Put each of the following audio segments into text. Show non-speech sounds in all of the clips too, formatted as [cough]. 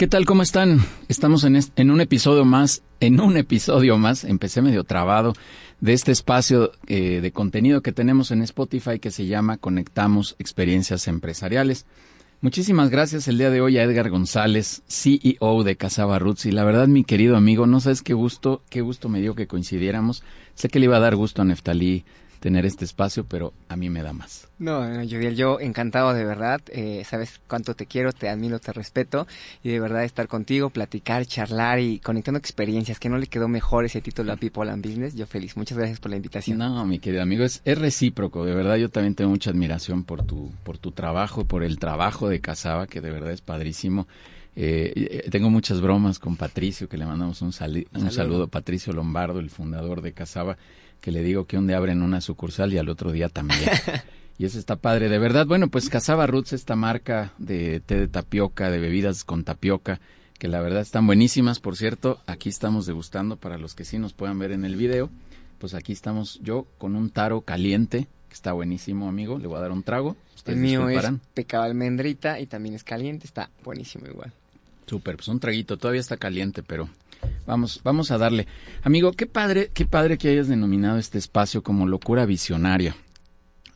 ¿Qué tal? ¿Cómo están? Estamos en, un episodio más, en un episodio más, empecé medio trabado, de este espacio eh, de contenido que tenemos en Spotify que se llama Conectamos Experiencias Empresariales. Muchísimas gracias el día de hoy a Edgar González, CEO de Casaba Roots. Y la verdad, mi querido amigo, no sabes qué gusto, qué gusto me dio que coincidiéramos. Sé que le iba a dar gusto a Neftalí tener este espacio, pero a mí me da más. No, no yo encantado de verdad. Eh, sabes cuánto te quiero, te admiro, te respeto. Y de verdad estar contigo, platicar, charlar y conectando experiencias, que no le quedó mejor ese título a People and Business. Yo feliz. Muchas gracias por la invitación. No, mi querido amigo, es, es recíproco. De verdad, yo también tengo mucha admiración por tu, por tu trabajo, por el trabajo de Casaba, que de verdad es padrísimo. Eh, eh tengo muchas bromas con Patricio, que le mandamos un, un saludo. saludo. Patricio Lombardo, el fundador de Casaba que le digo que un día abren una sucursal y al otro día también. [laughs] y eso está padre, de verdad. Bueno, pues Casaba Roots, esta marca de té de tapioca, de bebidas con tapioca, que la verdad están buenísimas, por cierto. Aquí estamos degustando para los que sí nos puedan ver en el video. Pues aquí estamos yo con un taro caliente, que está buenísimo, amigo. Le voy a dar un trago. El mío es pecado almendrita y también es caliente, está buenísimo igual. Súper, pues un traguito, todavía está caliente, pero Vamos, vamos a darle. Amigo, qué padre, qué padre que hayas denominado este espacio como locura visionaria.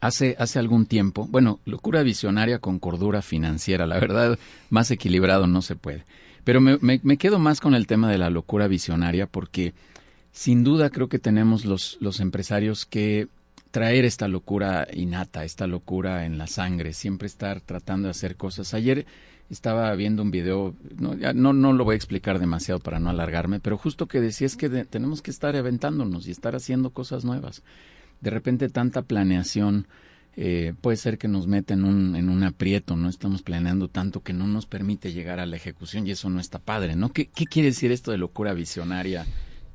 Hace, hace algún tiempo, bueno, locura visionaria con cordura financiera, la verdad, más equilibrado no se puede. Pero me, me, quedo más con el tema de la locura visionaria porque sin duda creo que tenemos los, los empresarios que traer esta locura innata, esta locura en la sangre, siempre estar tratando de hacer cosas. Ayer estaba viendo un video, no, ya no, no lo voy a explicar demasiado para no alargarme, pero justo que decía es que tenemos que estar aventándonos y estar haciendo cosas nuevas. De repente tanta planeación eh, puede ser que nos meta en un, en un aprieto, no estamos planeando tanto que no nos permite llegar a la ejecución y eso no está padre, ¿no? ¿Qué, qué quiere decir esto de locura visionaria?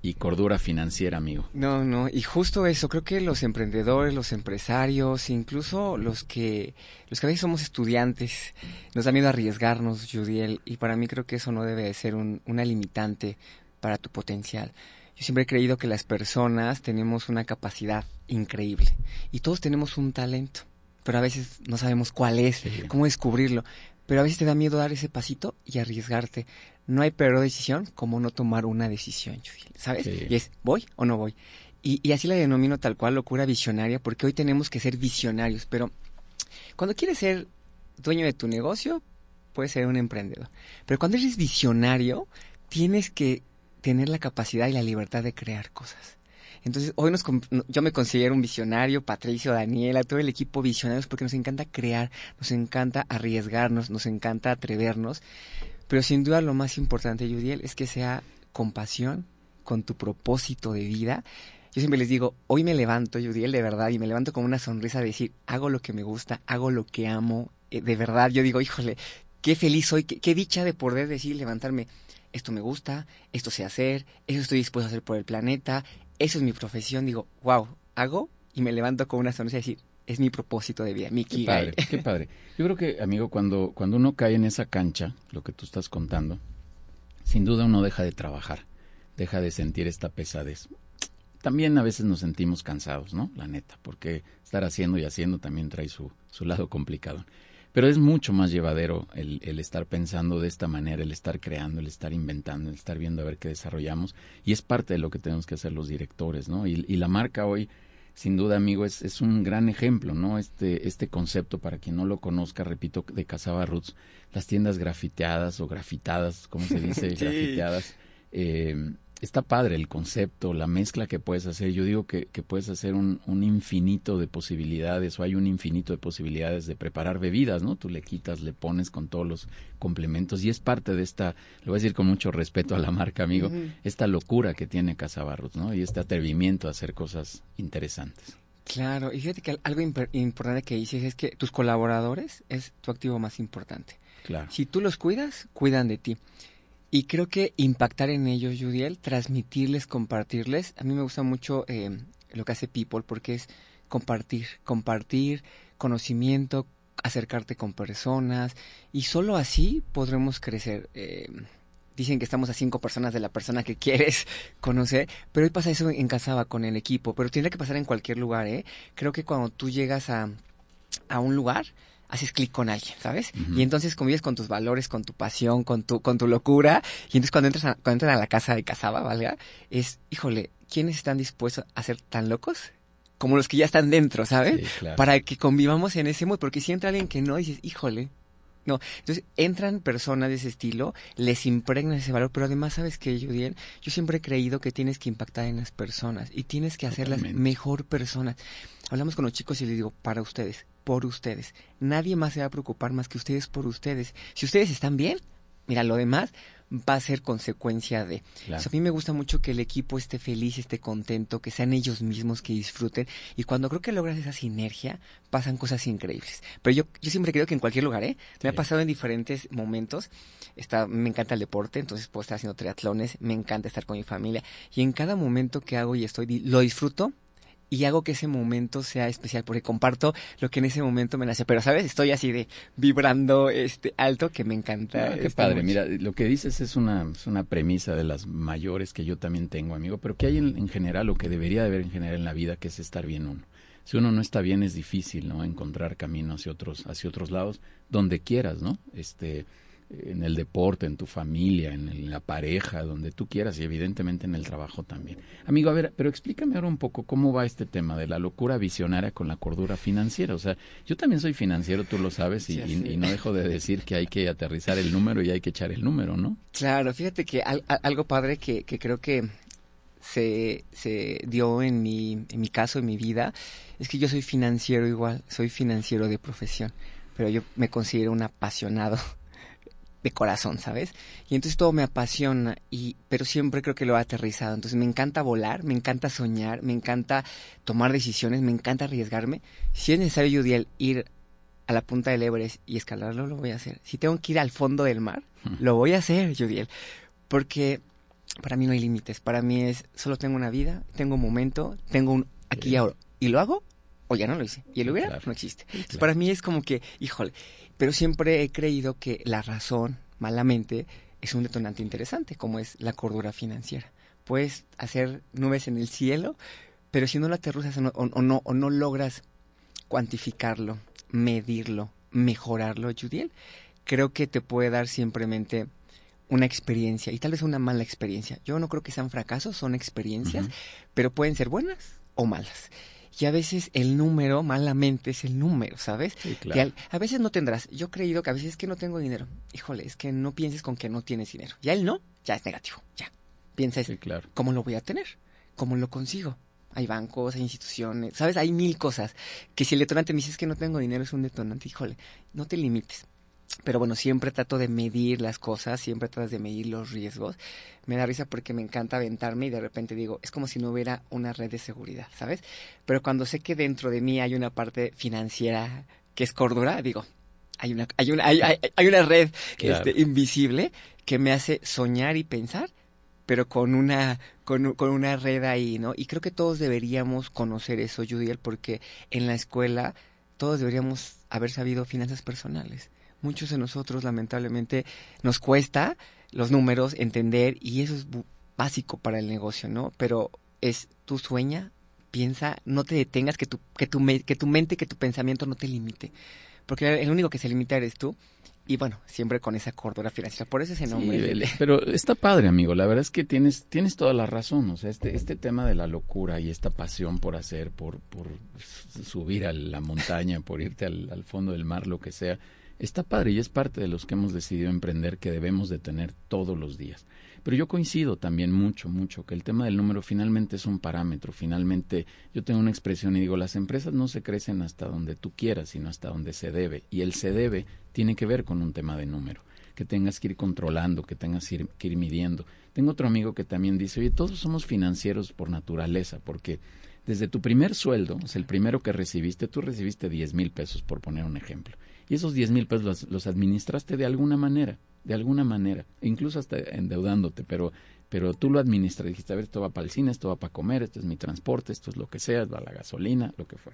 Y cordura financiera, amigo. No, no, y justo eso, creo que los emprendedores, los empresarios, incluso los que, los que a veces somos estudiantes, nos da miedo arriesgarnos, Judiel, y para mí creo que eso no debe de ser un, una limitante para tu potencial. Yo siempre he creído que las personas tenemos una capacidad increíble y todos tenemos un talento, pero a veces no sabemos cuál es, cómo descubrirlo pero a veces te da miedo dar ese pasito y arriesgarte. No hay peor decisión como no tomar una decisión, ¿sabes? Y es, ¿voy o no voy? Y, y, así la denomino tal cual locura visionaria, porque hoy tenemos que ser visionarios, pero cuando quieres ser dueño de tu negocio, puedes ser un emprendedor. Pero cuando eres visionario, tienes que tener la capacidad y la libertad de crear cosas. Entonces, hoy nos, yo me considero un visionario, Patricio, Daniela, todo el equipo visionarios, porque nos encanta crear, nos encanta arriesgarnos, nos encanta atrevernos. Pero sin duda lo más importante, Judiel, es que sea con pasión, con tu propósito de vida. Yo siempre les digo, hoy me levanto, Judiel, de verdad, y me levanto con una sonrisa de decir, hago lo que me gusta, hago lo que amo. Eh, de verdad, yo digo, híjole, qué feliz soy, qué, qué dicha de poder decir, levantarme esto me gusta, esto sé hacer, eso estoy dispuesto a hacer por el planeta, eso es mi profesión, digo, wow, hago y me levanto con una sonrisa y decir, es mi propósito de vida, mi Qué padre, qué [laughs] padre. Yo creo que, amigo, cuando, cuando uno cae en esa cancha, lo que tú estás contando, sin duda uno deja de trabajar, deja de sentir esta pesadez. También a veces nos sentimos cansados, ¿no? La neta, porque estar haciendo y haciendo también trae su, su lado complicado. Pero es mucho más llevadero el, el, estar pensando de esta manera, el estar creando, el estar inventando, el estar viendo a ver qué desarrollamos. Y es parte de lo que tenemos que hacer los directores, ¿no? Y, y la marca hoy, sin duda, amigo, es, es, un gran ejemplo, ¿no? Este, este concepto, para quien no lo conozca, repito, de Casaba Roots, las tiendas grafiteadas o grafitadas, ¿cómo se dice? [laughs] Grafiteadas. Eh, está padre el concepto, la mezcla que puedes hacer. Yo digo que, que puedes hacer un, un, infinito de posibilidades o hay un infinito de posibilidades de preparar bebidas, ¿no? Tú le quitas, le pones con todos los complementos y es parte de esta, le voy a decir con mucho respeto a la marca, amigo, esta locura que tiene Casabarros, ¿no? Y este atrevimiento a hacer cosas interesantes. Claro, y fíjate que algo importante que dices es que tus colaboradores es tu activo más importante. Claro. Si tú los cuidas, cuidan de ti. Y creo que impactar en ellos, Judiel, transmitirles, compartirles. A mí me gusta mucho eh, lo que hace People porque es compartir, compartir conocimiento, acercarte con personas y solo así podremos crecer. Eh, dicen que estamos a cinco personas de la persona que quieres [laughs] conocer, pero hoy pasa eso en Casaba con el equipo, pero tiene que pasar en cualquier lugar, ¿eh? Creo que cuando tú llegas a, a un lugar, haces clic con alguien, ¿sabes? Y entonces convives con tus valores, con tu pasión, con tu, con tu locura, y entonces cuando entras a, cuando entran a la casa de Casaba, ¿valga? Es, híjole, ¿quiénes están dispuestos a ser tan locos? Como los que ya están dentro, ¿sabes? Para que convivamos en ese modo, porque si entra alguien que no, dices, híjole, no, entonces entran personas de ese estilo, les impregnan ese valor, pero además, ¿sabes qué, Judiel? Yo siempre he creído que tienes que impactar en las personas y tienes que hacerlas mejor personas. Hablamos con los chicos y les digo, para ustedes, por ustedes. Nadie más se va a preocupar más que ustedes por ustedes. Si ustedes están bien, mira, lo demás va a ser consecuencia de. a mí me gusta mucho que el equipo esté feliz, esté contento, que sean ellos mismos, que disfruten. Y cuando creo que logras esa sinergia, pasan cosas increíbles. Pero yo, yo siempre creo que en cualquier lugar, ¿eh? Me ha pasado en diferentes momentos. Está, me encanta el deporte, entonces puedo estar haciendo triatlones, me encanta estar con mi familia. Y en cada momento que hago y estoy, lo disfruto y hago que ese momento sea especial porque comparto lo que en ese momento me nace. Pero, ¿sabes? Estoy así de vibrando este alto que me encanta. Ah, qué padre. Mira, lo que dices es una, es una premisa de las mayores que yo también tengo, amigo, pero que hay en, general, lo que debería de haber en general en la vida, que es estar bien uno. Si uno no está bien es difícil, ¿no? Encontrar camino hacia otros, hacia otros lados, donde quieras, ¿no? Este, en el deporte, en tu familia, en, la pareja, donde tú quieras y evidentemente en el trabajo también. Amigo, a ver, pero explícame ahora un poco cómo va este tema de la locura visionaria con la cordura financiera. O sea, yo también soy financiero, tú lo sabes, y, no dejo de decir que hay que aterrizar el número y hay que echar el número, ¿no? Claro, fíjate que algo padre que, que creo que se, se dio en mi, en mi caso, en mi vida, es que yo soy financiero igual, soy financiero de profesión, pero yo me considero un apasionado de corazón, ¿sabes? Y entonces todo me apasiona, y, pero siempre creo que lo he aterrizado. Entonces me encanta volar, me encanta soñar, me encanta tomar decisiones, me encanta arriesgarme. Si es necesario, Judiel, ir a la punta del Everest y escalarlo, lo voy a hacer. Si tengo que ir al fondo del mar, lo voy a hacer, Judiel. Porque para mí no hay límites. Para mí es, solo tengo una vida, tengo un momento, tengo un aquí y ahora. ¿Y lo hago? O ya no lo hice. Y el hubiera no existe. para mí es como que, híjole, pero siempre he creído que la razón, malamente, es un detonante interesante, como es la cordura financiera. Puedes hacer nubes en el cielo, pero si no lo aterrizas o no, o, no, o no logras cuantificarlo, medirlo, mejorarlo, Judiel, creo que te puede dar simplemente una experiencia y tal vez una mala experiencia. Yo no creo que sean fracasos, son experiencias, pero pueden ser buenas o malas. Y a veces el número, malamente, es el número, ¿sabes? claro. a veces no tendrás. Yo he creído que a veces es que no tengo dinero. Híjole, es que no pienses con que no tienes dinero. Ya el no, ya es negativo. Ya. Piensa, sí, claro. ¿cómo lo voy a tener? ¿Cómo lo consigo? Hay bancos, hay instituciones, ¿sabes? Hay mil cosas. Que si el detonante me dice que no tengo dinero, es un detonante. Híjole, no te limites pero bueno, siempre trato de medir las cosas, siempre tratas de medir los riesgos. Me da risa porque me encanta aventarme y de repente digo, es como si no hubiera una red de seguridad, ¿sabes? Pero cuando sé que dentro de mí hay una parte financiera que es cordura, digo, hay una, hay una, hay, hay, una red este, invisible que me hace soñar y pensar, pero con una, con, con, una red ahí, ¿no? Y creo que todos deberíamos conocer eso, Judiel, porque en la escuela todos deberíamos haber sabido finanzas personales muchos de nosotros lamentablemente nos cuesta los números, entender, y eso es básico para el negocio, ¿no? Pero es tu sueña, piensa, no te detengas, que tu, que tu, que tu mente, que tu pensamiento no te limite. Porque el único que se limita eres tú. Y bueno, siempre con esa cordura financiera. Por eso ese nombre. pero [laughs] está padre, amigo. La verdad es que tienes, tienes toda la razón. O sea, este, este tema de la locura y esta pasión por hacer, por, por subir a la montaña, por irte al, al fondo del mar, lo que sea, Está padre y es parte de los que hemos decidido emprender que debemos de tener todos los días. Pero yo coincido también mucho, mucho, que el tema del número finalmente es un parámetro. Finalmente, yo tengo una expresión y digo, las empresas no se crecen hasta donde tú quieras, sino hasta donde se debe. Y el se debe tiene que ver con un tema de número, que tengas que ir controlando, que tengas que ir, midiendo. Tengo otro amigo que también dice, oye, todos somos financieros por naturaleza, porque desde tu primer sueldo, es el primero que recibiste, tú recibiste 10 mil pesos, por poner un ejemplo y esos 10 mil pesos los, administraste de alguna manera. de alguna manera, incluso hasta endeudándote, pero pero tú lo administras, dijiste, a ver, esto va para el cine, esto va para comer, esto es mi transporte, esto es lo que sea, va la gasolina, lo que fue.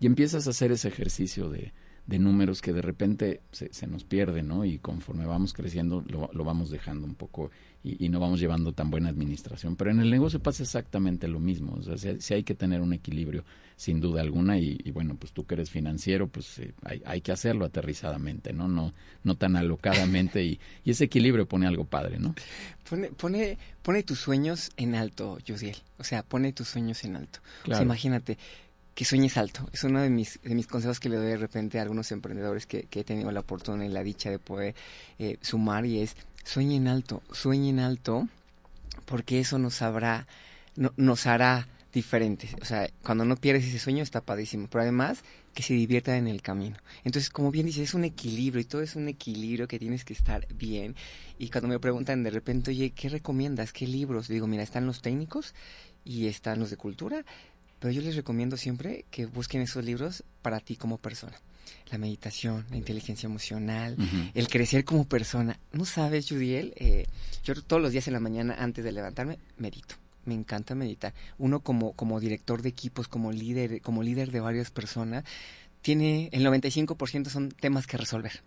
Y empiezas a hacer ese ejercicio de, de números que de repente se, se, nos pierde, ¿no? Y conforme vamos creciendo lo, lo vamos dejando un poco y, y, no vamos llevando tan buena administración. Pero en el negocio pasa exactamente lo mismo, o sea, si, si hay que tener un equilibrio sin duda alguna y, y bueno, pues tú que eres financiero, pues eh, hay, hay, que hacerlo aterrizadamente, ¿no? No, no tan alocadamente y, [laughs] y, ese equilibrio pone algo padre, ¿no? Pone, pone, pone tus sueños en alto, Josiel, o sea, pone tus sueños en alto. Claro. O sea, imagínate, que sueñes alto. Es uno de mis, de mis consejos que le doy de repente a algunos emprendedores que, que he tenido la oportunidad y la dicha de poder eh, sumar y es sueñen alto, sueñen alto porque eso nos habrá, no, nos hará diferentes. O sea, cuando no pierdes ese sueño está padísimo, pero además que se divierta en el camino. Entonces, como bien dices, es un equilibrio y todo es un equilibrio que tienes que estar bien. Y cuando me preguntan de repente, oye, ¿qué recomiendas? ¿Qué libros? Digo, mira, están los técnicos y están los de cultura, pero yo les recomiendo siempre que busquen esos libros para ti como persona. La meditación, la inteligencia emocional, uh -huh. el crecer como persona. No sabes, Judiel, eh, yo todos los días en la mañana antes de levantarme medito. Me encanta meditar. Uno como, como director de equipos, como líder, como líder de varias personas, tiene el 95% son temas que resolver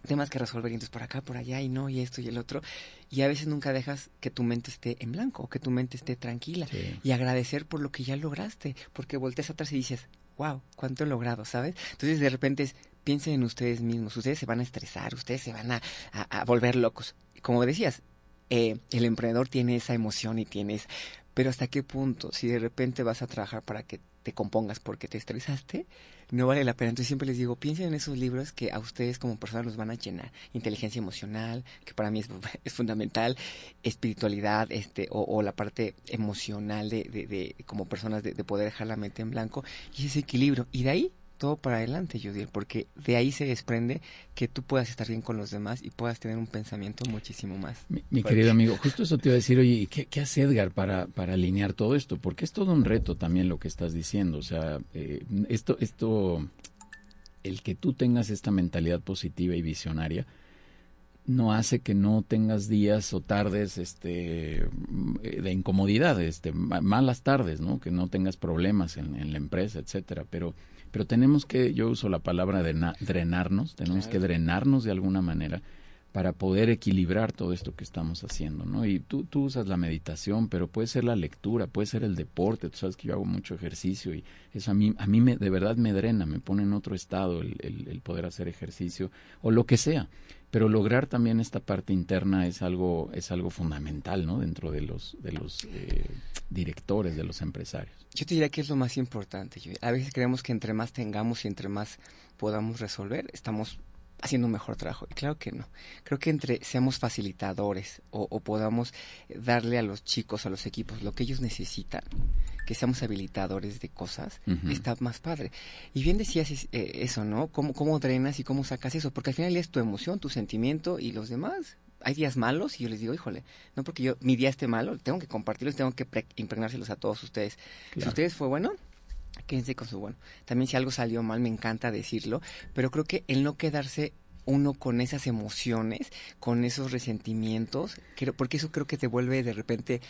temas que resolver y entonces por acá, por allá y no, y esto y el otro. Y a veces nunca dejas que tu mente esté en blanco o que tu mente esté tranquila sí. y agradecer por lo que ya lograste, porque volteas atrás y dices, wow, cuánto he logrado, ¿sabes? Entonces de repente es, piensen en ustedes mismos, ustedes se van a estresar, ustedes se van a, a, a volver locos. Como decías, eh, el emprendedor tiene esa emoción y tienes, pero hasta qué punto, si de repente vas a trabajar para que te compongas porque te estresaste, no vale la pena. Entonces siempre les digo, piensen en esos libros que a ustedes como personas los van a llenar. Inteligencia emocional, que para mí es, [laughs] es fundamental, espiritualidad, este, o, o, la parte emocional de, de, de como personas de, de, poder dejar la mente en blanco, y ese equilibrio. Y de ahí todo para adelante, Judiel, porque de ahí se desprende que tú puedas estar bien con los demás y puedas tener un pensamiento muchísimo más. Mi, mi querido amigo, justo eso te iba a decir, oye, ¿qué, qué hace Edgar para, para alinear todo esto? Porque es todo un reto también lo que estás diciendo. O sea, eh, esto, esto, el que tú tengas esta mentalidad positiva y visionaria, no hace que no tengas días o tardes este de incomodidad, este malas tardes, ¿no? Que no tengas problemas en, en la empresa, etcétera, pero pero tenemos que, yo uso la palabra de drenarnos, tenemos claro. que drenarnos de alguna manera para poder equilibrar todo esto que estamos haciendo, ¿no? Y tú, tú usas la meditación, pero puede ser la lectura, puede ser el deporte, tú sabes que yo hago mucho ejercicio y eso a mí, a mí me, de verdad me drena, me pone en otro estado el, el, el poder hacer ejercicio o lo que sea pero lograr también esta parte interna es algo es algo fundamental no dentro de los de los eh, directores de los empresarios. Yo te diría que es lo más importante a veces creemos que entre más tengamos y entre más podamos resolver estamos haciendo un mejor trabajo. Y claro que no. Creo que entre seamos facilitadores o, o, podamos darle a los chicos, a los equipos, lo que ellos necesitan, que seamos habilitadores de cosas, uh -huh. está más padre. Y bien decías eh, eso, ¿no? ¿Cómo, ¿Cómo drenas y cómo sacas eso? Porque al final es tu emoción, tu sentimiento y los demás. Hay días malos y yo les digo, híjole, no porque yo mi día esté malo, tengo que compartirlos, tengo que impregnárselos a todos ustedes. Claro. Si ustedes fue bueno, quédense con su bueno. También si algo salió mal, me encanta decirlo, pero creo que el no quedarse uno con esas emociones, con esos resentimientos, creo, porque eso creo que te vuelve de repente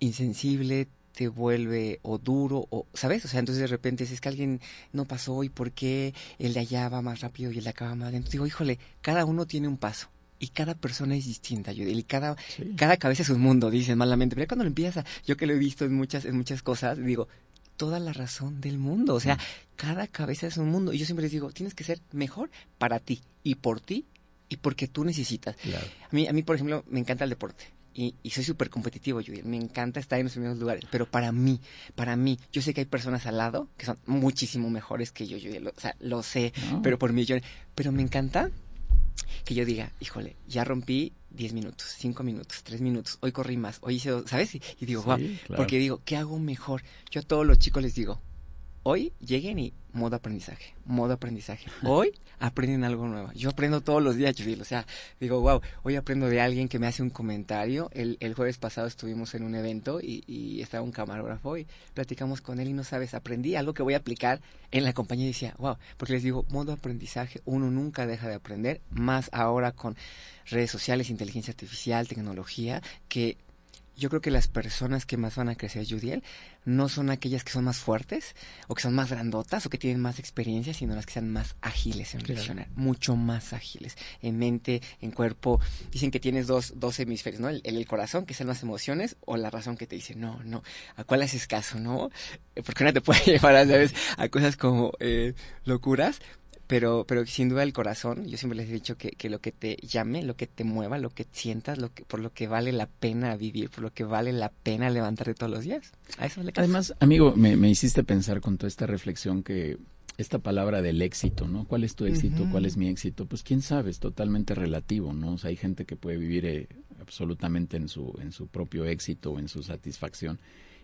insensible, te vuelve o duro, o, ¿sabes? O sea, entonces de repente es que alguien no pasó y por qué el de allá va más rápido y el de acá va más lento. Digo, híjole, cada uno tiene un paso y cada persona es distinta, y cada, sí. cada cabeza es un mundo, dicen malamente, pero cuando lo empiezas a, yo que lo he visto en muchas, en muchas cosas, digo, toda la razón del mundo. O sea, mm. cada cabeza es un mundo. Y yo siempre les digo, tienes que ser mejor para ti y por ti y porque tú necesitas. Claro. A, mí, a mí, por ejemplo, me encanta el deporte. Y, y soy súper competitivo, yo me encanta estar en los primeros lugares, pero para mí, para mí, yo sé que hay personas al lado que son muchísimo mejores que yo, yo lo, o sea, lo sé, no. pero por millones, pero me encanta que yo diga, híjole, ya rompí 10 minutos, 5 minutos, 3 minutos, hoy corrí más, hoy hice, ¿sabes? Y, y digo, sí, wow, claro. porque digo, ¿qué hago mejor? Yo a todos los chicos les digo, hoy lleguen y modo aprendizaje, modo aprendizaje. Hoy aprenden algo nuevo. Yo aprendo todos los días, Judith. O sea, digo, wow, hoy aprendo de alguien que me hace un comentario. El, el jueves pasado estuvimos en un evento y, y, estaba un camarógrafo y platicamos con él y no sabes, aprendí algo que voy a aplicar en la compañía y decía, wow, porque les digo, modo aprendizaje, uno nunca deja de aprender, más ahora con redes sociales, inteligencia artificial, tecnología, que yo creo que las personas que más van a crecer, Judiel, no son aquellas que son más fuertes o que son más grandotas o que tienen más experiencia, sino las que sean más ágiles en claro. mucho más ágiles, en mente, en cuerpo. Dicen que tienes dos, dos hemisferios, ¿no? El, el, corazón, que son las emociones, o la razón que te dice, no, no, ¿a cuál haces caso, no? Porque una te puede [laughs] llevar a, ¿sabes? a cosas como eh, locuras, pero, pero sin duda el corazón, yo siempre les he dicho que, que, lo que te llame, lo que te mueva, lo que sientas, lo que, por lo que vale la pena vivir, por lo que vale la pena levantarte todos los días. A eso le Además, amigo, me, me, hiciste pensar con toda esta reflexión que esta palabra del éxito, ¿no? ¿Cuál es tu éxito? Uh -huh. ¿Cuál es mi éxito? Pues quién sabe, es totalmente relativo, ¿no? O sea, hay gente que puede vivir eh, absolutamente en su, en su propio éxito o en su satisfacción.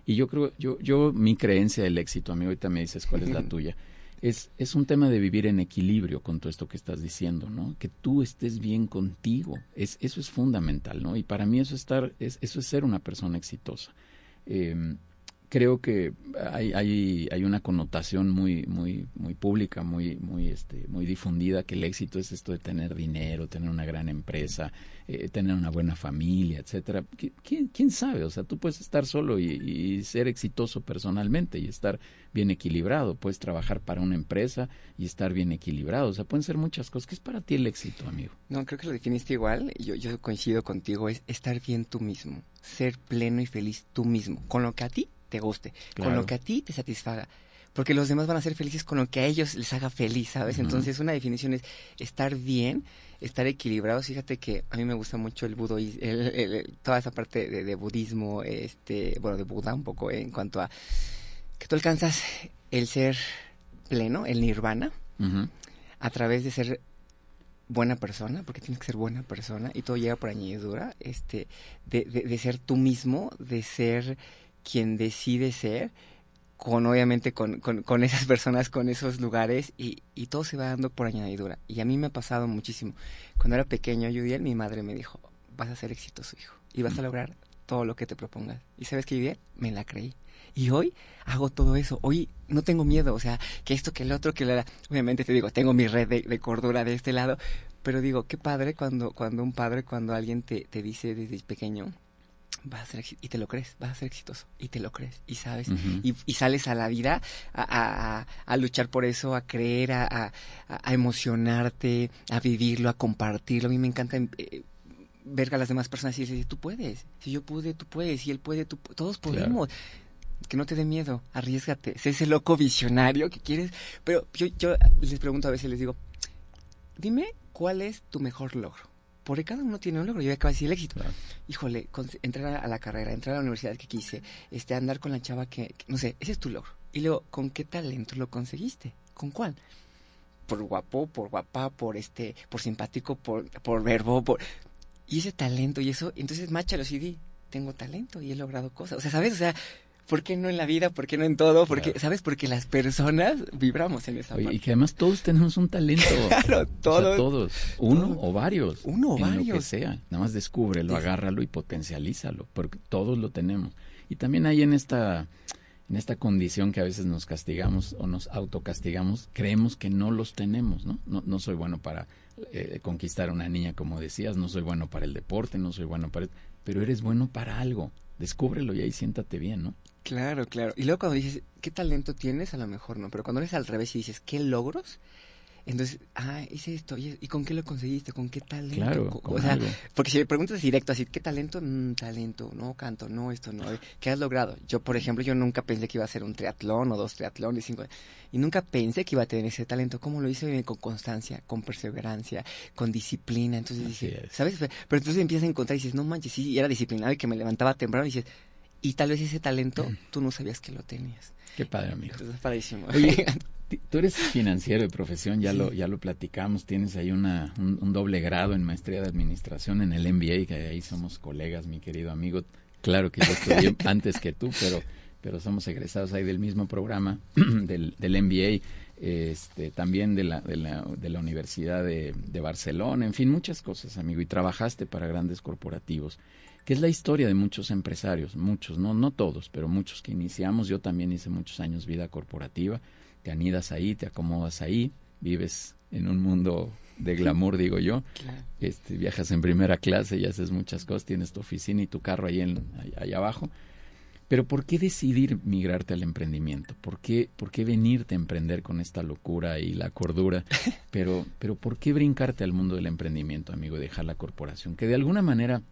Y yo creo, yo, yo, mi creencia del éxito, amigo, ahorita me dices cuál es la [laughs] tuya es, es un tema de vivir en equilibrio con todo esto que estás diciendo, ¿no? Que tú estés bien contigo. Es, eso es fundamental, ¿no? Y para mí eso, estar, es, eso es ser una persona exitosa. Eh, creo que hay, hay, hay una connotación muy, muy, muy pública, muy, muy, este, muy difundida que el éxito es esto de tener dinero, tener una gran empresa, eh, tener una buena familia, etcétera. ¿Quién, ¿Quién, sabe? O sea, tú puedes estar solo y, y, ser exitoso personalmente y estar bien equilibrado. Puedes trabajar para una empresa y estar bien equilibrado. O sea, pueden ser muchas cosas. ¿Qué es para ti el éxito, amigo? No, creo que lo definiste igual. Yo, yo coincido contigo. Es estar bien tú mismo, ser pleno y feliz tú mismo, con lo que a ti te guste, claro. con lo que a ti te satisfaga. Porque los demás van a ser felices con lo que a ellos les haga feliz, ¿sabes? Uh -huh. Entonces, una definición es estar bien, estar equilibrados. Fíjate que a mí me gusta mucho el budoísmo, el, el, el, toda esa parte de, de, budismo, este, bueno, de Buda un poco, eh, en cuanto a que tú alcanzas el ser pleno, el nirvana, uh -huh. a través de ser buena persona, porque tienes que ser buena persona, y todo llega por añadidura, este, de, de, de ser tú mismo, de ser quien decide ser, con obviamente con, con, con, esas personas, con esos lugares, y, y, todo se va dando por añadidura. Y a mí me ha pasado muchísimo. Cuando era pequeño, Judiel, mi madre me dijo, vas a ser exitoso, hijo, y vas a lograr todo lo que te propongas. ¿Y sabes qué, Judiel? Me la creí. Y hoy hago todo eso. Hoy no tengo miedo, o sea, que esto, que el otro, que la... Obviamente te digo, tengo mi red de, de cordura de este lado, pero digo, qué padre cuando, cuando un padre, cuando alguien te, te dice desde pequeño, vas a ser y te lo crees, vas a ser exitoso y te lo crees y sabes uh -huh. y, y, sales a la vida a, a, a, luchar por eso, a creer, a, a, emocionarte, a vivirlo, a compartirlo. A mí me encanta eh, ver a las demás personas y decir, tú puedes, si yo pude, tú puedes, si él puede, tú, todos podemos. Claro. Que no te dé miedo, arriesgate, sé ese loco visionario que quieres. Pero yo, yo les pregunto a veces, les digo, dime cuál es tu mejor logro porque cada uno tiene un logro. Yo acabo de decir el éxito. Claro. Híjole, entrar a la carrera, entrar a la universidad que quise, este, andar con la chava que, que, no sé, ese es tu logro. Y luego, ¿con qué talento lo conseguiste? ¿Con cuál? Por guapo, por guapa, por este, por simpático, por, por verbo, por... Y ese talento y eso, entonces máchalo y di, tengo talento y he logrado cosas. O sea, ¿sabes? O sea, ¿por qué no en la vida? ¿Por qué no en todo? Porque, claro. ¿sabes? Porque las personas vibramos en esa Oye, parte. Y que además todos tenemos un talento. [laughs] claro, todos. O sea, todos. Uno o varios. Uno o en varios. Lo que sea. Nada más descúbrelo, Des... agárralo y potencialízalo. Porque todos lo tenemos. Y también hay en esta, en esta condición que a veces nos castigamos o nos autocastigamos, creemos que no los tenemos, ¿no? No, no soy bueno para eh, conquistar a una niña, como decías, no soy bueno para el deporte, no soy bueno para... Pero eres bueno para algo. Descúbrelo y ahí siéntate bien, ¿no? Claro, claro. Y luego cuando dices, ¿qué talento tienes? A lo mejor no, pero cuando eres al revés y dices, ¿qué logros? Entonces, ah, hice esto, ¿y, ¿y con qué lo conseguiste? ¿Con qué talento? Claro, o sea, algo. porque si me preguntas directo así, ¿qué talento? Mm, talento, no canto, no esto, no. ¿Qué has logrado? Yo, por ejemplo, yo nunca pensé que iba a hacer un triatlón o dos triatlones, cinco, y nunca pensé que iba a tener ese talento. ¿Cómo lo hice? Con constancia, con perseverancia, con disciplina. Entonces así dije, es. ¿sabes? Pero entonces empiezas a encontrar y dices, no manches, sí, era disciplinado y que me levantaba temprano y dices, y tal vez ese talento mm. tú no sabías que lo tenías. Qué padre, amigo. Entonces, es padrísimo. Oye, [laughs] tú eres financiero de profesión, ya sí. lo ya lo platicamos, tienes ahí una un, un, doble grado en maestría de administración en el MBA, que ahí somos colegas, mi querido amigo. Claro que yo estudié [laughs] antes que tú, pero pero somos egresados ahí del mismo programa [clears throat] del, del MBA, este, también de la, de la, de la Universidad de, de, Barcelona, en fin, muchas cosas, amigo, y trabajaste para grandes corporativos, que es la historia de muchos empresarios, muchos, no, no todos, pero muchos que iniciamos, yo también hice muchos años vida corporativa, te anidas ahí, te acomodas ahí, vives en un mundo de glamour, digo yo. [laughs] Este, viajas en primera clase y haces muchas cosas, tienes tu oficina y tu carro ahí, en, ahí, abajo. Pero ¿por qué decidir migrarte al emprendimiento? ¿Por qué, ¿Por qué venirte a emprender con esta locura y la cordura? [laughs] Pero, pero ¿por qué brincarte al mundo del emprendimiento, amigo, y dejar la corporación? Que de alguna manera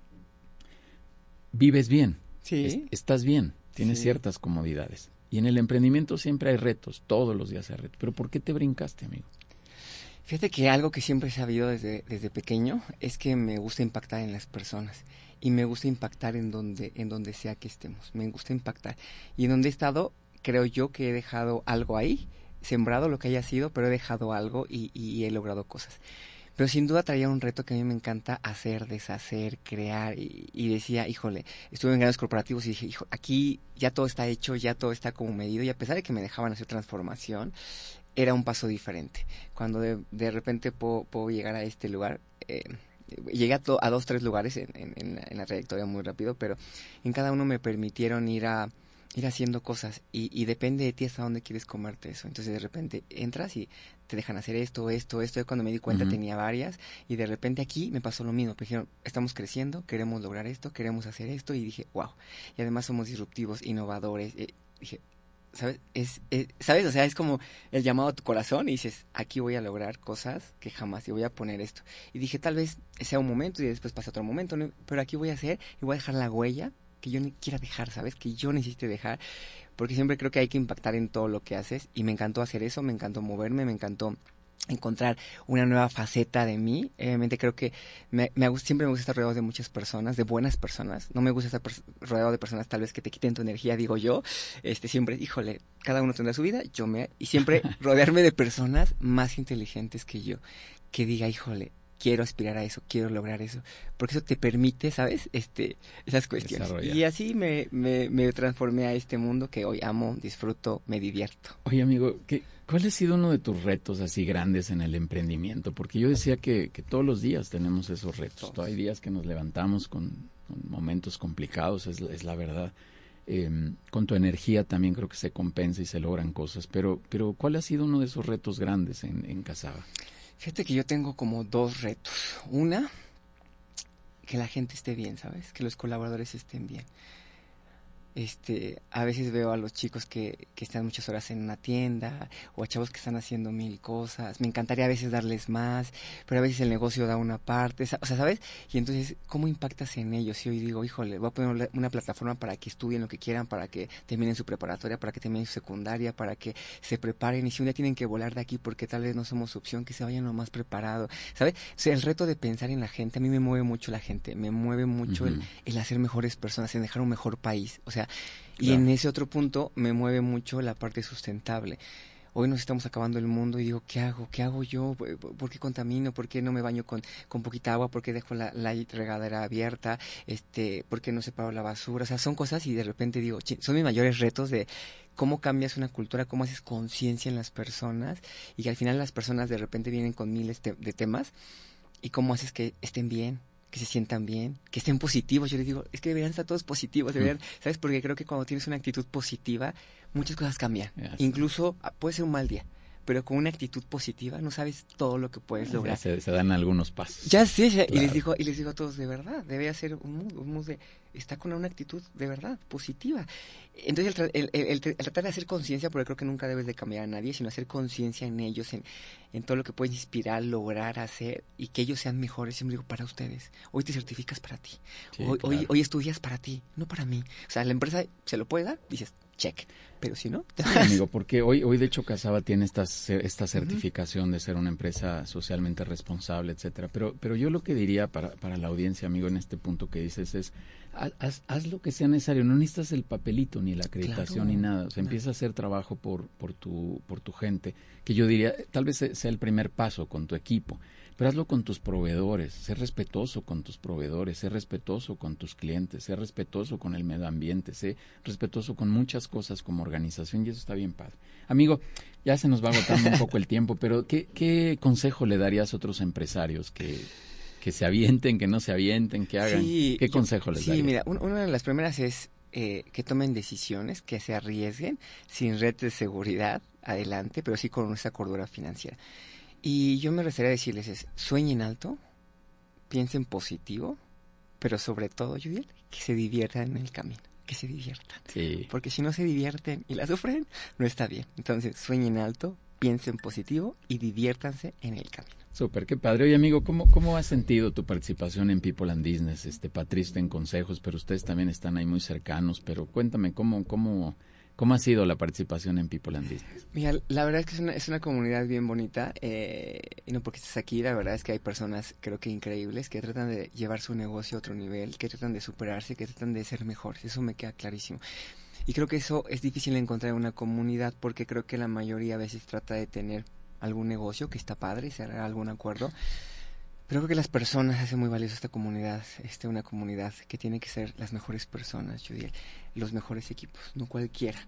vives bien, sí. estás bien, tienes ciertas comodidades. Y en el emprendimiento siempre hay retos, todos los días hay retos. Pero ¿por qué te brincaste, amigo? Fíjate que algo que siempre he sabido desde, desde pequeño es que me gusta impactar en las personas y me gusta impactar en donde, en donde sea que estemos. Me gusta impactar. Y en donde he estado, creo yo que he dejado algo ahí, sembrado lo que haya sido, pero he dejado algo y, y he logrado cosas. Pero sin duda traía un reto que a mí me encanta hacer, deshacer, crear. Y, y, decía, híjole, estuve en grandes corporativos y dije, hijo, aquí ya todo está hecho, ya todo está como medido. Y a pesar de que me dejaban hacer transformación, era un paso diferente. Cuando de, de repente puedo, puedo, llegar a este lugar, eh, llegué a, a, dos, tres lugares en, en, en, la, en, la, trayectoria muy rápido, pero en cada uno me permitieron ir a ir haciendo cosas y, y, depende de ti hasta dónde quieres comerte eso. Entonces de repente entras y te dejan hacer esto, esto, esto. Y cuando me di cuenta uh -huh. tenía varias y de repente aquí me pasó lo mismo. Me dijeron, estamos creciendo, queremos lograr esto, queremos hacer esto y dije, wow. Y además somos disruptivos, innovadores. Y dije, ¿sabes? Es, es, ¿Sabes? O sea, es como el llamado a tu corazón y dices, aquí voy a lograr cosas que jamás y voy a poner esto. Y dije, tal vez sea un momento y después pasa otro momento, ¿no? pero aquí voy a hacer y voy a dejar la huella que yo quiera dejar, ¿sabes? Que yo necesite dejar, porque siempre creo que hay que impactar en todo lo que haces y me encantó hacer eso, me encantó moverme, me encantó encontrar una nueva faceta de mí. Obviamente creo que me, me, siempre me gusta estar rodeado de muchas personas, de buenas personas. No me gusta estar rodeado de personas tal vez que te quiten tu energía, digo yo. Este siempre, híjole, cada uno tendrá su vida, yo me y siempre [laughs] rodearme de personas más inteligentes que yo, que diga, híjole, quiero aspirar a eso, quiero lograr eso, porque eso te permite, ¿sabes? Este, esas cuestiones. Y así me, me, me, transformé a este mundo que hoy amo, disfruto, me divierto. Oye, amigo, ¿qué, ¿cuál ha sido uno de tus retos así grandes en el emprendimiento? Porque yo decía que, que todos los días tenemos esos retos. Todos. Hay días que nos levantamos con, con momentos complicados, es, es la verdad. Eh, con tu energía también creo que se compensa y se logran cosas, pero, pero ¿cuál ha sido uno de esos retos grandes en, en Casaba? Fíjate que yo tengo como dos retos. Una, que la gente esté bien, ¿sabes? Que los colaboradores estén bien. Este, a veces veo a los chicos que, que, están muchas horas en una tienda o a chavos que están haciendo mil cosas. Me encantaría a veces darles más, pero a veces el negocio da una parte, o sea, ¿sabes? Y entonces, ¿cómo impactas en ellos? Si hoy digo, híjole, voy a poner una plataforma para que estudien lo que quieran, para que terminen su preparatoria, para que terminen su secundaria, para que se preparen y si un día tienen que volar de aquí porque tal vez no somos opción, que se vayan lo más preparado, ¿sabes? O sea, el reto de pensar en la gente, a mí me mueve mucho la gente, me mueve mucho uh -huh. el, el hacer mejores personas, en dejar un mejor país, o sea, y claro. en ese otro punto me mueve mucho la parte sustentable. Hoy nos estamos acabando el mundo y digo, ¿qué hago? ¿Qué hago yo? ¿Por qué contamino? ¿Por qué no me baño con, con poquita agua? ¿Por qué dejo la, la regadera abierta? Este, ¿Por qué no separo la basura? O sea, son cosas y de repente digo, son mis mayores retos de cómo cambias una cultura, cómo haces conciencia en las personas y que al final las personas de repente vienen con miles de, de temas y cómo haces que estén bien, que se sientan bien, que estén positivos. Yo les digo, es que deberían estar todos positivos, deberían, mm. ¿sabes? Porque creo que cuando tienes una actitud positiva, muchas cosas cambian. Yes. Incluso ah, puede ser un mal día, pero con una actitud positiva no sabes todo lo que puedes lograr. Se, se, dan algunos pasos. Ya claro. y les digo, y les digo a todos, de verdad, debe ser un mood, un mood de, está con una actitud de verdad positiva. Entonces, el, el, el, el tratar de hacer conciencia, porque creo que nunca debes de cambiar a nadie, sino hacer conciencia en ellos, en, en todo lo que pueden inspirar, lograr, hacer, y que ellos sean mejores. Siempre digo, para ustedes. Hoy te certificas para ti. Sí, hoy, claro. hoy, hoy estudias para ti, no para mí. O sea, la empresa se lo puede dar, dices, check. Pero si no, [laughs] sí, amigo, porque hoy, hoy de hecho Casaba tiene esta, esta certificación uh -huh. de ser una empresa socialmente responsable, etcétera. Pero, pero yo lo que diría para, para la audiencia, amigo, en este punto que dices es haz, haz, lo que sea necesario, no necesitas el papelito ni la acreditación claro, ni nada, o sea, empieza a hacer trabajo por, por, tu, por tu gente, que yo diría, tal vez sea el primer paso con tu equipo, pero hazlo con tus proveedores, sé respetuoso con tus proveedores, sé respetuoso con tus clientes, sé respetuoso con el medio ambiente, sé respetuoso con muchas cosas como organización y eso está bien padre. Amigo, ya se nos va agotando un poco el [laughs] tiempo, pero ¿qué, qué consejo le darías a otros empresarios que, que se avienten, que no se avienten, que hagan? ¿Qué consejo les darías? Sí, mira, una de las primeras es eh, que tomen decisiones, que se arriesguen sin red de seguridad adelante, pero sí con esa cordura financiera. Y yo me gustaría decirles es, sueñen alto, piensen positivo, pero sobre todo, Judiel, que se diviertan en el camino, que se diviertan. Porque si no se divierten y la sufren, no está bien. Entonces, sueñen alto, piensen positivo y diviértanse en el camino. Súper, qué padre. Oye, amigo, ¿cómo, ¿cómo has sentido tu participación en People and Business? Este, Patricio en consejos, pero ustedes también están ahí muy cercanos, pero cuéntame, ¿cómo, cómo, ¿Cómo ha sido la participación en People and Business? Mira, la verdad es que es una, es una comunidad bien bonita, eh, y no porque estés aquí, la verdad es que hay personas, creo que increíbles, que tratan de llevar su negocio a otro nivel, que tratan de superarse, que tratan de ser mejores, eso me queda clarísimo. Y creo que eso es difícil encontrar en una comunidad porque creo que la mayoría a veces trata de tener algún negocio que está padre, hará algún acuerdo, pero creo que las personas hacen muy valiosa esta comunidad, este, una comunidad que tiene que ser las mejores personas, Judiel, los mejores equipos, no cualquiera.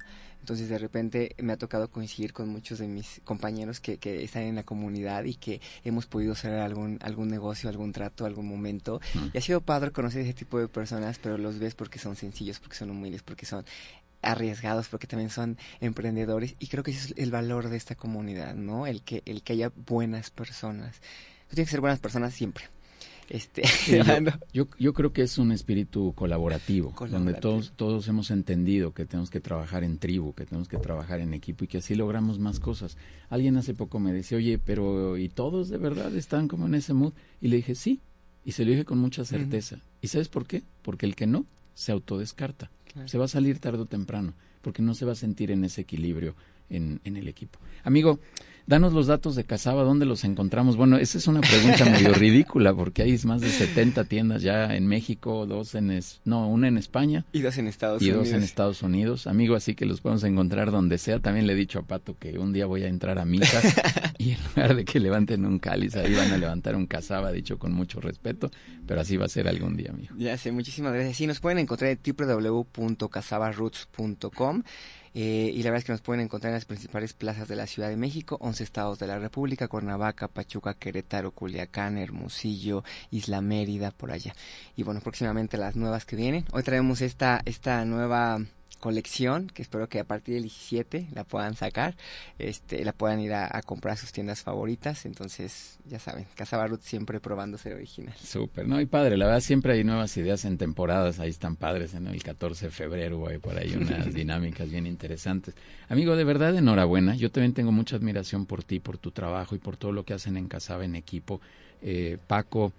Entonces de repente me ha tocado coincidir con muchos de mis compañeros que, que están en la comunidad y que hemos podido hacer algún, algún negocio, algún trato, algún momento. Y ha sido padre conocer ese tipo de personas, pero los ves porque son sencillos, porque son humildes, porque son arriesgados porque también son emprendedores y creo que ese es el valor de esta comunidad, ¿no? El que el que haya buenas personas tienes que ser buenas personas siempre. Este, [laughs] yo, yo, creo que es un espíritu colaborativo, donde todos, todos hemos entendido que tenemos que trabajar en tribu, que tenemos que trabajar en equipo y que así logramos más cosas. Alguien hace poco me decía, oye, pero ¿y todos de verdad están como en ese mood? Y le dije, sí, y se lo dije con mucha certeza. ¿Y sabes por qué? Porque el que no se autodescarta. Se va a salir tarde o temprano, porque no se va a sentir en ese equilibrio en, en el equipo. Amigo, Danos los datos de Casaba, ¿dónde los encontramos? Bueno, esa es una pregunta medio [laughs] ridícula porque hay más de 70 tiendas ya en México, dos en es, no, una en España y dos en Estados Unidos. Y dos en Estados Unidos. Amigo, así que los podemos encontrar donde sea. También le he dicho a Pato que un día voy a entrar a misa [laughs] y en lugar de que levanten un cáliz, ahí van a levantar un Casaba, dicho con mucho respeto, pero así va a ser algún día, amigo. Ya sé, muchísimas gracias. Sí, nos pueden encontrar en www.casabaroots.com eh, y la verdad es que nos pueden encontrar en las principales plazas de la Ciudad de México, 11 estados de la República, Cuernavaca, Pachuca, Querétaro, Culiacán, Hermosillo, Isla Mérida, por allá. Y bueno, próximamente las nuevas que vienen. Hoy traemos esta, esta nueva colección que espero que a partir del 17 la puedan sacar, este, la puedan ir a, comprar a sus tiendas favoritas. Entonces, ya saben, Casa Barut siempre probando ser original. Súper, ¿no? Y padre, la verdad siempre hay nuevas ideas en temporadas, ahí están padres, en el 14 de febrero hay por ahí unas [laughs] dinámicas bien interesantes. Amigo, de verdad, enhorabuena. Yo también tengo mucha admiración por ti, por tu trabajo y por todo lo que hacen en Casaba en equipo. Eh, Paco,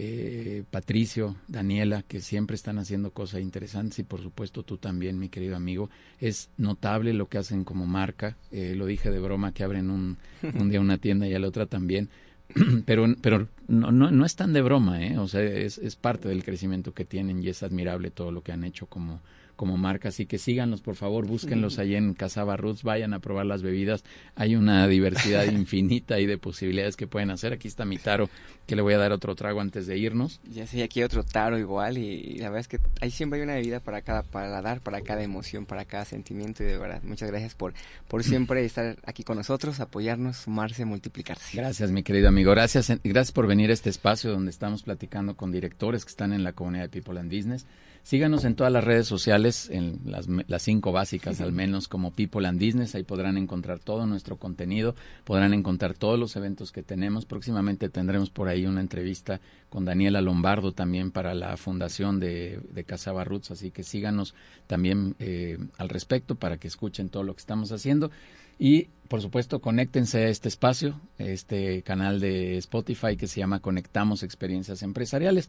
eh, Patricio, Daniela, que siempre están haciendo cosas interesantes y por supuesto tú también, mi querido amigo. Es notable lo que hacen como marca. Eh, lo dije de broma que abren un, un día una tienda y a la otra también. [clears throat] pero pero no, no, no es tan de broma, ¿eh? O sea, es, es parte del crecimiento que tienen y es admirable todo lo que han hecho como, como marca. Así que síganlos, por favor, búsquenlos ahí en Casaba Roots, vayan a probar las bebidas. Hay una diversidad [laughs] infinita ahí de posibilidades que pueden hacer. Aquí está mi taro, que le voy a dar otro trago antes de irnos. Ya sé, aquí hay otro taro igual y, la verdad es que ahí siempre hay una bebida para cada paladar, para cada emoción, para cada sentimiento y de verdad, muchas gracias por, por siempre estar aquí con nosotros, apoyarnos, sumarse, multiplicarse. Gracias, mi querido amigo. Gracias, gracias por venir a este espacio donde estamos platicando con directores que están en la comunidad de People and Business. Síganos en todas las redes sociales, en las, las, cinco básicas al menos, como People and Business. Ahí podrán encontrar todo nuestro contenido, podrán encontrar todos los eventos que tenemos. Próximamente tendremos por ahí una entrevista con Daniela Lombardo también para la fundación de, de Casaba Roots. Así que síganos también eh, al respecto para que escuchen todo lo que estamos haciendo. Y por supuesto, conéctense a este espacio, este canal de Spotify que se llama Conectamos Experiencias Empresariales,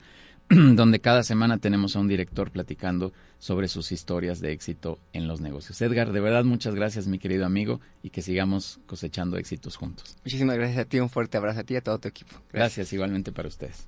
[clears throat] donde cada semana tenemos a un director platicando sobre sus historias de éxito en los negocios. Edgar, de verdad muchas gracias, mi querido amigo, y que sigamos cosechando éxitos juntos. Muchísimas gracias a ti, un fuerte abrazo a ti y a todo tu equipo. gracias igualmente para ustedes.